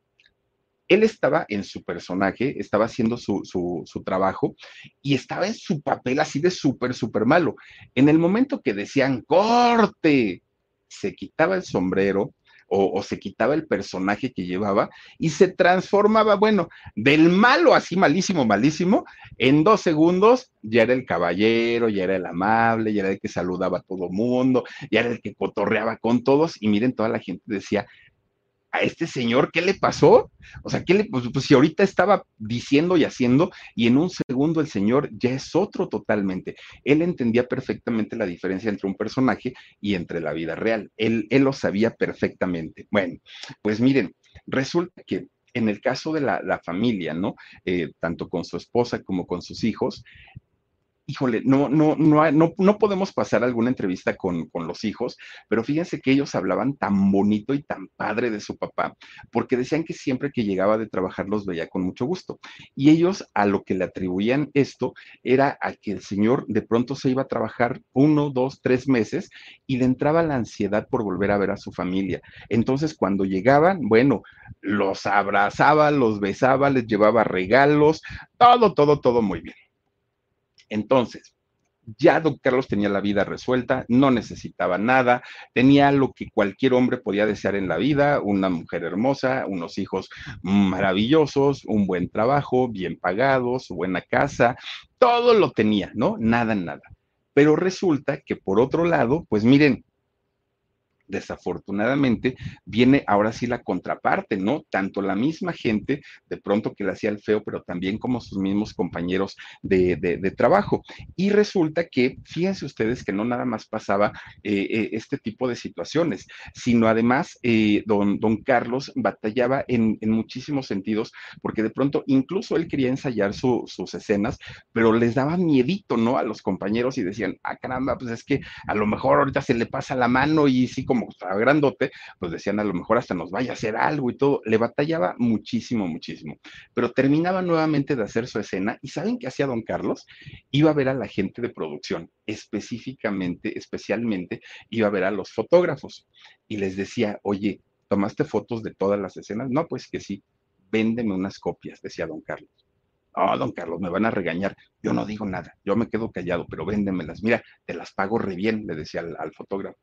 él estaba en su personaje, estaba haciendo su, trabajo y estaba en su papel así de súper, súper malo. En el momento que decían corte, se quitaba el sombrero, o, se quitaba el personaje que llevaba y se transformaba, bueno, del malo así malísimo, malísimo, en dos segundos ya era el caballero, ya era el amable, ya era el que saludaba a todo mundo, ya era el que cotorreaba con todos y miren, toda la gente decía, a este señor, ¿qué le pasó? O sea, ¿qué le, pues, pues, si ahorita estaba diciendo y haciendo y en un segundo el señor ya es otro totalmente. Él entendía perfectamente la diferencia entre un personaje y entre la vida real. Él, él lo sabía perfectamente. Bueno, pues miren, resulta que en el caso de la, familia, ¿no? Eh, tanto con su esposa como con sus hijos, híjole, no, no, no, no, no podemos pasar alguna entrevista con, con, los hijos, pero fíjense que ellos hablaban tan bonito y tan padre de su papá, porque decían que siempre que llegaba de trabajar los veía con mucho gusto. Y ellos a lo que le atribuían esto era a que el señor de pronto se iba a trabajar uno, dos, tres meses y le entraba la ansiedad por volver a ver a su familia. Entonces, cuando llegaban, bueno, los abrazaba, los besaba, les llevaba regalos, todo, todo, todo muy bien. Entonces, ya don Carlos tenía la vida resuelta, no necesitaba nada, tenía lo que cualquier hombre podía desear en la vida, una mujer hermosa, unos hijos maravillosos, un buen trabajo, bien pagados, buena casa, todo lo tenía, ¿no? Nada, nada. Pero resulta que por otro lado, pues miren, desafortunadamente viene ahora sí la contraparte, ¿no? Tanto la misma gente, de pronto que le hacía el feo, pero también como sus mismos compañeros de, trabajo. Y resulta que, fíjense ustedes que no nada más pasaba eh, eh, este tipo de situaciones, sino además eh, don, don Carlos batallaba en, muchísimos sentidos, porque de pronto incluso él quería ensayar sus escenas, pero les daba miedito, ¿no? A los compañeros y decían, ah, caramba, pues es que a lo mejor ahorita se le pasa la mano y sí como estaba grandote, pues decían a lo mejor hasta nos vaya a hacer algo y todo. Le batallaba muchísimo, muchísimo. Pero terminaba nuevamente de hacer su escena y ¿saben qué hacía don Carlos? Iba a ver a la gente de producción, específicamente, especialmente, iba a ver a los fotógrafos y les decía, oye, ¿tomaste fotos de todas las escenas? No, pues que sí, véndeme unas copias, decía don Carlos. Oh, don Carlos, me van a regañar. Yo no digo nada, yo me quedo callado, pero véndemelas. Mira, te las pago re bien, le decía al fotógrafo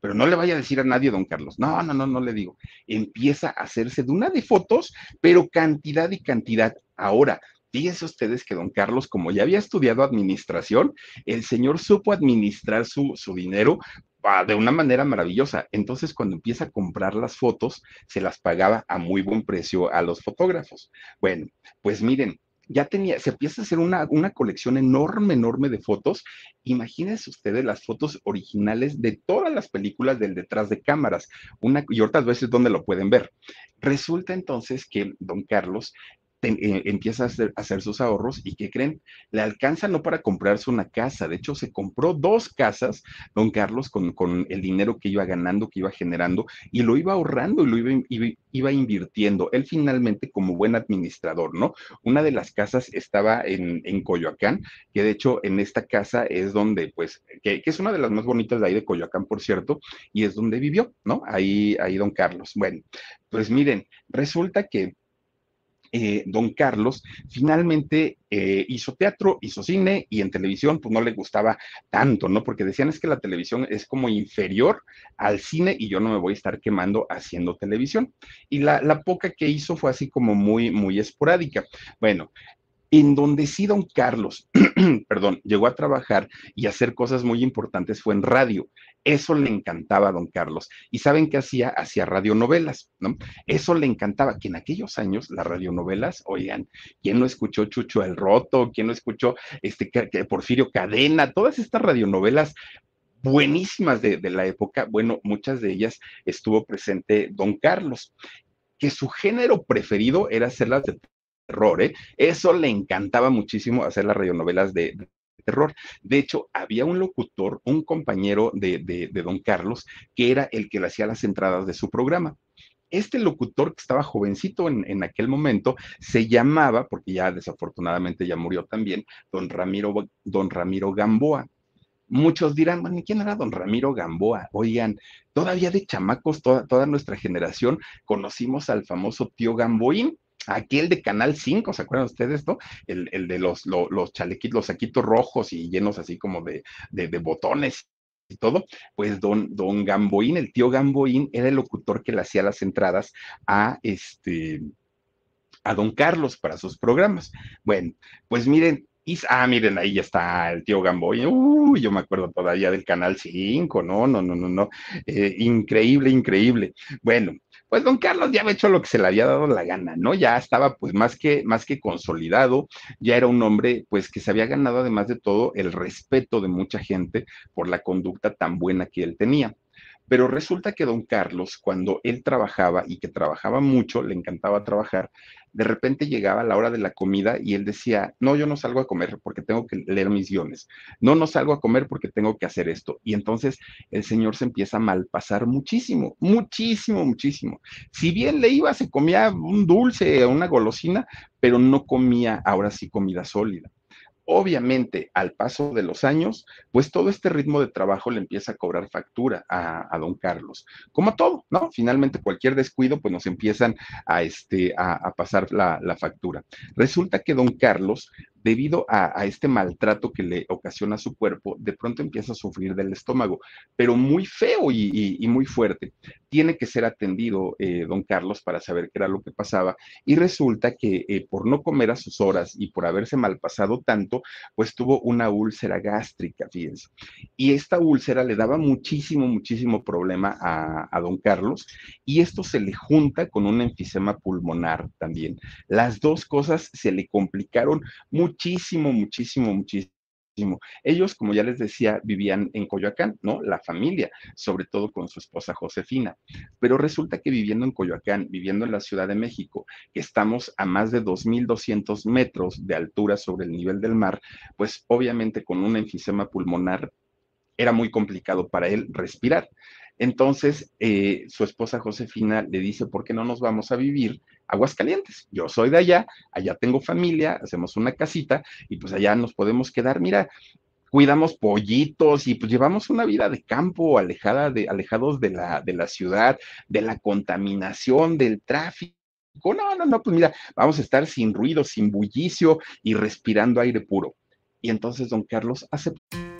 pero no le vaya a decir a nadie, don Carlos. No, no, no, no le digo. Empieza a hacerse de una de fotos, pero cantidad y cantidad. Ahora, fíjense ustedes que don Carlos, como ya había estudiado administración, el señor supo administrar su, su dinero ah, de una manera maravillosa. Entonces, cuando empieza a comprar las fotos, se las pagaba a muy buen precio a los fotógrafos. Bueno, pues miren, ya tenía, se empieza a hacer una, colección enorme, enorme de fotos. Imagínense ustedes las fotos originales de todas las películas del detrás de cámaras. Una, y otras veces donde lo pueden ver. Resulta entonces que don Carlos eh, empieza a hacer, sus ahorros y ¿qué creen? Le alcanza no para comprarse una casa, de hecho se compró dos casas, don Carlos, con, el dinero que iba ganando, que iba generando y lo iba ahorrando y lo iba, iba, invirtiendo. Él finalmente como buen administrador, ¿no? Una de las casas estaba en, en Coyoacán, que de hecho en esta casa es donde, pues, que, que, es una de las más bonitas de ahí de Coyoacán, por cierto, y es donde vivió, ¿no? Ahí, ahí don Carlos. Bueno, pues miren, resulta que eh, don Carlos finalmente eh, hizo teatro, hizo cine y en televisión pues no le gustaba tanto, ¿no? Porque decían es que la televisión es como inferior al cine y yo no me voy a estar quemando haciendo televisión. Y la, la poca que hizo fue así como muy, muy esporádica. Bueno, en donde sí don Carlos perdón, llegó a trabajar y hacer cosas muy importantes fue en radio. Eso le encantaba a don Carlos. ¿Y saben qué hacía? Hacía radionovelas, ¿no? Eso le encantaba, que en aquellos años las radionovelas, oigan, ¿quién no escuchó Chucho el Roto? ¿Quién no escuchó este, Porfirio Cadena? Todas estas radionovelas buenísimas de, de la época, bueno, muchas de ellas estuvo presente don Carlos que su género preferido era hacerlas de terror, ¿eh? Eso le encantaba muchísimo hacer las radionovelas de, De hecho, había un locutor, un compañero de, don Carlos, que era el que le hacía las entradas de su programa. Este locutor que estaba jovencito en, aquel momento se llamaba, porque ya desafortunadamente ya murió también, don Ramiro, don Ramiro Gamboa. Muchos dirán, bueno, ¿quién era don Ramiro Gamboa? Oigan, todavía de chamacos, toda, toda nuestra generación, conocimos al famoso tío Gamboín, aquel de Canal 5, ¿se acuerdan ustedes, no? El, de los, los, chalequitos, los saquitos rojos y llenos así como de, botones y todo, pues don, don Gamboín, el tío Gamboín, era el locutor que le hacía las entradas a este a don Carlos para sus programas. Bueno, pues miren, ah, miren, ahí ya está el tío Gamboín. Uy, yo me acuerdo todavía del Canal 5, no, no, no, no, no. Eh, increíble, increíble. Bueno, pues don Carlos ya había hecho lo que se le había dado la gana, ¿no? Ya estaba pues más que, más que consolidado, ya era un hombre pues que se había ganado además de todo el respeto de mucha gente por la conducta tan buena que él tenía. Pero resulta que don Carlos, cuando él trabajaba y que trabajaba mucho, le encantaba trabajar, de repente llegaba la hora de la comida y él decía, no, yo no salgo a comer porque tengo que leer mis guiones, no, no salgo a comer porque tengo que hacer esto. Y entonces el señor se empieza a malpasar muchísimo, muchísimo, muchísimo. Si bien le iba, se comía un dulce, una golosina, pero no comía ahora sí comida sólida. Obviamente, al paso de los años, pues todo este ritmo de trabajo le empieza a cobrar factura a, don Carlos. Como todo, ¿no? Finalmente, cualquier descuido, pues nos empiezan a, este, a, pasar la, la, factura. Resulta que don Carlos debido a, este maltrato que le ocasiona su cuerpo, de pronto empieza a sufrir del estómago, pero muy feo y, muy fuerte. Tiene que ser atendido eh, don Carlos para saber qué era lo que pasaba y resulta que eh, por no comer a sus horas y por haberse malpasado tanto, pues tuvo una úlcera gástrica, fíjense. Y esta úlcera le daba muchísimo, muchísimo problema a, a don Carlos y esto se le junta con un enfisema pulmonar también. Las dos cosas se le complicaron mucho muchísimo, muchísimo, muchísimo. Ellos, como ya les decía, vivían en Coyoacán, ¿no? La familia, sobre todo con su esposa Josefina. Pero resulta que viviendo en Coyoacán, viviendo en la Ciudad de México, que estamos a más de 2.200 metros de altura sobre el nivel del mar, pues obviamente con un enfisema pulmonar era muy complicado para él respirar. Entonces, eh, su esposa Josefina le dice, ¿por qué no nos vamos a vivir Aguascalientes? Yo soy de allá, allá tengo familia, hacemos una casita y pues allá nos podemos quedar. Mira, cuidamos pollitos y pues llevamos una vida de campo, alejada de, alejados de la, de la ciudad, de la contaminación, del tráfico. No, no, no, pues mira, vamos a estar sin ruido, sin bullicio y respirando aire puro. Y entonces don Carlos aceptó.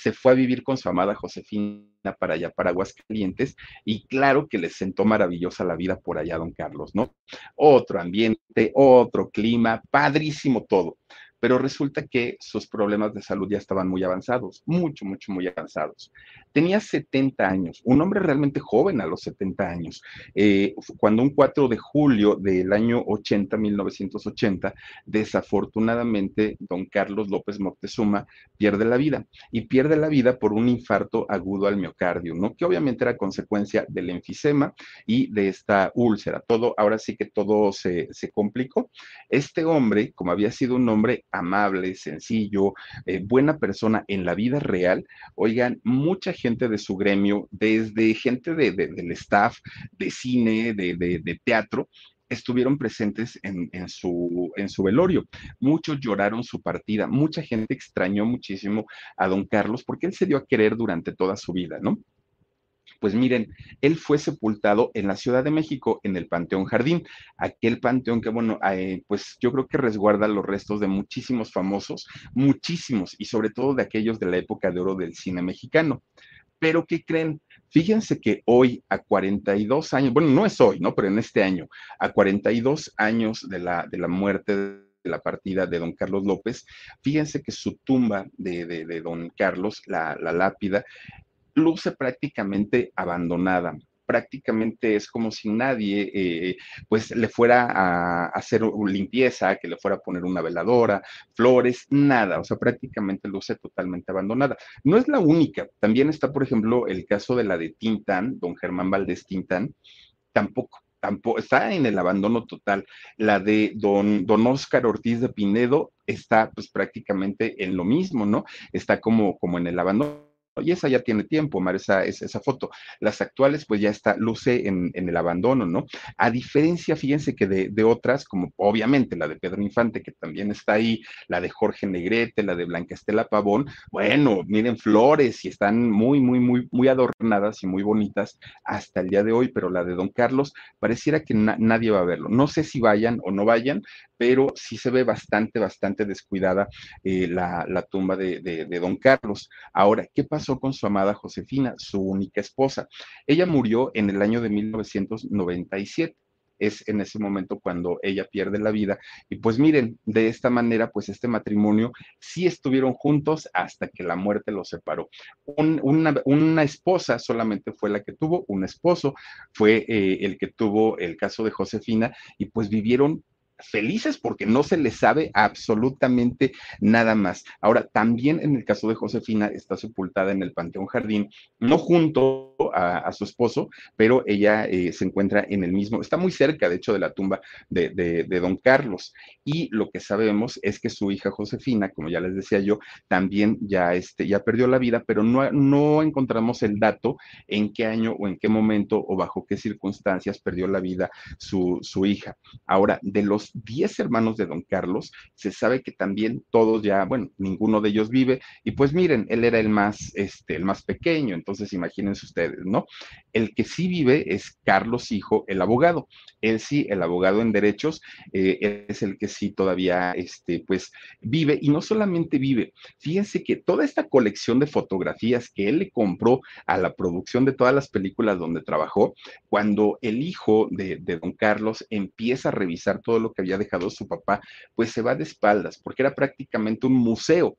Se fue a vivir con su amada Josefina para allá, para Aguascalientes, y claro que les sentó maravillosa la vida por allá, don Carlos, ¿no? Otro ambiente, otro clima, padrísimo todo pero resulta que sus problemas de salud ya estaban muy avanzados, mucho, mucho, muy avanzados. Tenía 70 años, un hombre realmente joven a los 70 años, eh, cuando un 4 de julio del año 80, 1980, desafortunadamente, don Carlos López Moctezuma pierde la vida y pierde la vida por un infarto agudo al miocardio, ¿no? Que obviamente era consecuencia del enfisema y de esta úlcera. Todo, ahora sí que todo se, se complicó. Este hombre, como había sido un hombre amable, sencillo, eh, buena persona en la vida real, oigan, mucha gente de su gremio, desde gente de, del staff, de cine, de, teatro, estuvieron presentes en, su, en su velorio. Muchos lloraron su partida, mucha gente extrañó muchísimo a don Carlos porque él se dio a querer durante toda su vida, ¿no? Pues miren, él fue sepultado en la Ciudad de México, en el Panteón Jardín, aquel panteón que, bueno, eh, pues yo creo que resguarda los restos de muchísimos famosos, muchísimos, y sobre todo de aquellos de la época de oro del cine mexicano. Pero ¿qué creen? Fíjense que hoy, a 42 años, bueno, no es hoy, ¿no? Pero en este año, a 42 años de la, de la muerte de la partida de don Carlos López, fíjense que su tumba de, de, don Carlos, la, la lápida, luce prácticamente abandonada prácticamente es como si nadie eh, pues le fuera a hacer limpieza, que le fuera a poner una veladora, flores, nada, o sea, prácticamente luce totalmente abandonada. No es la única, también está, por ejemplo, el caso de la de Tintán, don Germán Valdés Tintán, tampoco. Tampoco, está en el abandono total. La de don, don Oscar Ortiz de Pinedo está pues prácticamente en lo mismo, ¿no? Está como, como en el abandono y esa ya tiene tiempo, Mar, esa, esa, foto. Las actuales, pues ya está, luce en, el abandono, ¿no? A diferencia, fíjense que de, otras, como obviamente la de Pedro Infante, que también está ahí, la de Jorge Negrete, la de Blanca Estela Pavón, bueno, miren flores y están muy, muy, muy, muy adornadas y muy bonitas hasta el día de hoy, pero la de Don Carlos pareciera que nadie va a verlo. No sé si vayan o no vayan, pero sí se ve bastante, bastante descuidada eh, la, tumba de, de Don Carlos. Ahora, ¿qué con su amada Josefina, su única esposa. Ella murió en el año de 1997 es en ese momento cuando ella pierde la vida. Y pues miren, de esta manera, pues este matrimonio sí estuvieron juntos hasta que la muerte los separó. una, una, esposa solamente fue la que tuvo, un esposo fue eh, el que tuvo el caso de Josefina y pues vivieron felices porque no se les sabe absolutamente nada más. Ahora, también en el caso de Josefina está sepultada en el Panteón Jardín, no junto a, su esposo, pero ella eh, se encuentra en el mismo, está muy cerca, de hecho, de la tumba de, don Carlos. Y lo que sabemos es que su hija Josefina, como ya les decía yo, también ya, este, ya perdió la vida, pero no, no encontramos el dato en qué año o en qué momento o bajo qué circunstancias perdió la vida su, su hija. Ahora, de los 10 hermanos de don Carlos, se sabe que también todos ya, bueno, ninguno de ellos vive, y pues miren, él era el más, este, el más pequeño, entonces imagínense ustedes, ¿no? El que sí vive es Carlos Hijo, el abogado. Él sí, el abogado en derechos, eh, es el que sí todavía, este, pues, vive, y no solamente vive, fíjense que toda esta colección de fotografías que él le compró a la producción de todas las películas donde trabajó, cuando el hijo de, de don Carlos empieza a revisar todo lo que había dejado su papá, pues se va de espaldas, porque era prácticamente un museo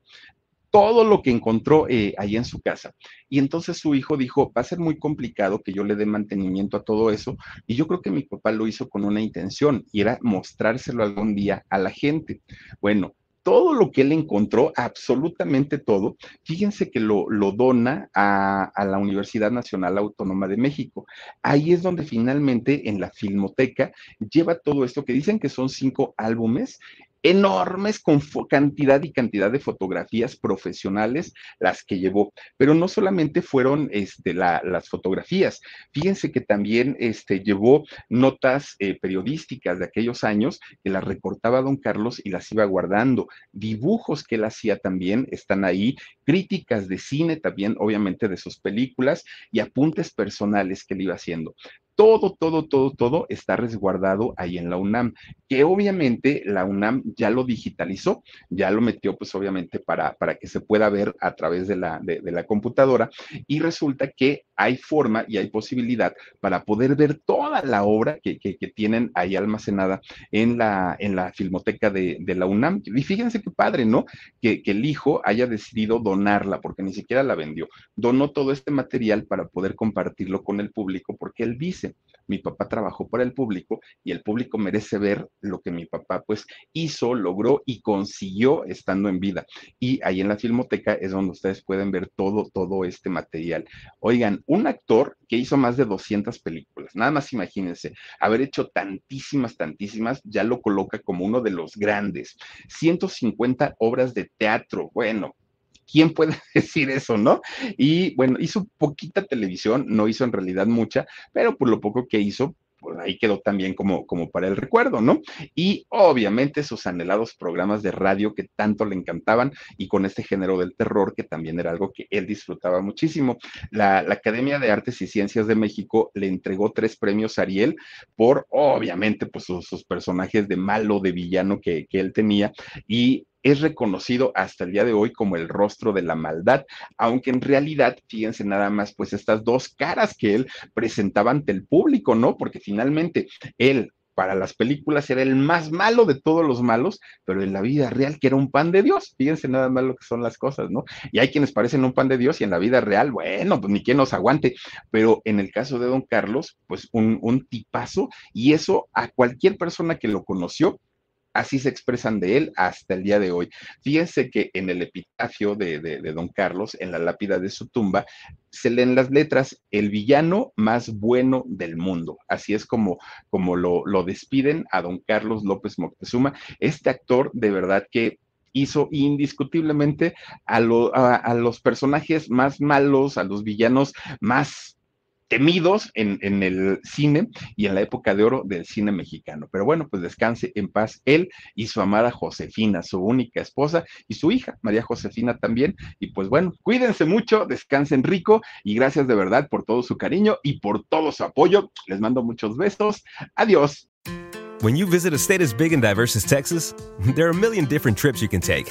todo lo que encontró eh, ahí en su casa. Y entonces su hijo dijo, va a ser muy complicado que yo le dé mantenimiento a todo eso. Y yo creo que mi papá lo hizo con una intención y era mostrárselo algún día a la gente. Bueno, todo lo que él encontró, absolutamente todo, fíjense que lo, dona a, a, la Universidad Nacional Autónoma de México. Ahí es donde finalmente en la filmoteca lleva todo esto que dicen que son cinco álbumes enormes con cantidad y cantidad de fotografías profesionales las que llevó, pero no solamente fueron este, las fotografías, fíjense que también este, llevó notas eh, periodísticas de aquellos años que las recortaba don Carlos y las iba guardando, dibujos que él hacía también están ahí, críticas de cine también, obviamente de sus películas y apuntes personales que él iba haciendo todo, todo, todo, todo está resguardado ahí en la UNAM, que obviamente la UNAM ya lo digitalizó, ya lo metió pues obviamente para, para que se pueda ver a través de la, de, la computadora y resulta que hay forma y hay posibilidad para poder ver toda la obra que, que, tienen ahí almacenada en la, en la filmoteca de, de, la UNAM. Y fíjense qué padre, ¿no? Que, que el hijo haya decidido donarla, porque ni siquiera la vendió. Donó todo este material para poder compartirlo con el público, porque él dice, mi papá trabajó para el público y el público merece ver lo que mi papá pues hizo, logró y consiguió estando en vida. Y ahí en la filmoteca es donde ustedes pueden ver todo, todo este material. Oigan, un actor que hizo más de 200 películas, nada más imagínense, haber hecho tantísimas, tantísimas, ya lo coloca como uno de los grandes. 150 obras de teatro, bueno, ¿Quién puede decir eso, no? Y bueno, hizo poquita televisión, no hizo en realidad mucha, pero por lo poco que hizo, pues ahí quedó también como, como para el recuerdo, ¿no? Y obviamente sus anhelados programas de radio que tanto le encantaban y con este género del terror que también era algo que él disfrutaba muchísimo. La, Academia de Artes y Ciencias de México le entregó tres premios a Ariel por, obviamente, pues sus, personajes de malo, de villano que él tenía y es reconocido hasta el día de hoy como el rostro de la maldad, aunque en realidad, fíjense nada más, pues estas dos caras que él presentaba ante el público, ¿no? Porque finalmente él para las películas era el más malo de todos los malos, pero en la vida real que era un pan de Dios. Fíjense nada más lo que son las cosas, ¿no? Y hay quienes parecen un pan de Dios y en la vida real, bueno, pues ni quien nos aguante. Pero en el caso de Don Carlos, pues un, un tipazo y eso a cualquier persona que lo conoció así se expresan de él hasta el día de hoy. Fíjense que en el epitafio de, don Carlos, en la lápida de su tumba, se leen las letras, el villano más bueno del mundo. Así es como, como lo, lo despiden a don Carlos López Moctezuma, este actor de verdad que hizo indiscutiblemente a, a, los personajes más malos, a los villanos más temidos en, el cine y en la época de oro del cine mexicano. Pero bueno, pues descanse en paz él y su amada Josefina, su única esposa, y su hija, María Josefina también. Y pues bueno, cuídense mucho, descansen rico y gracias de verdad por todo su cariño y por todo su apoyo. Les mando muchos besos. Adiós. When you visit a state as big and diverse as Texas, there are a million different trips you can take.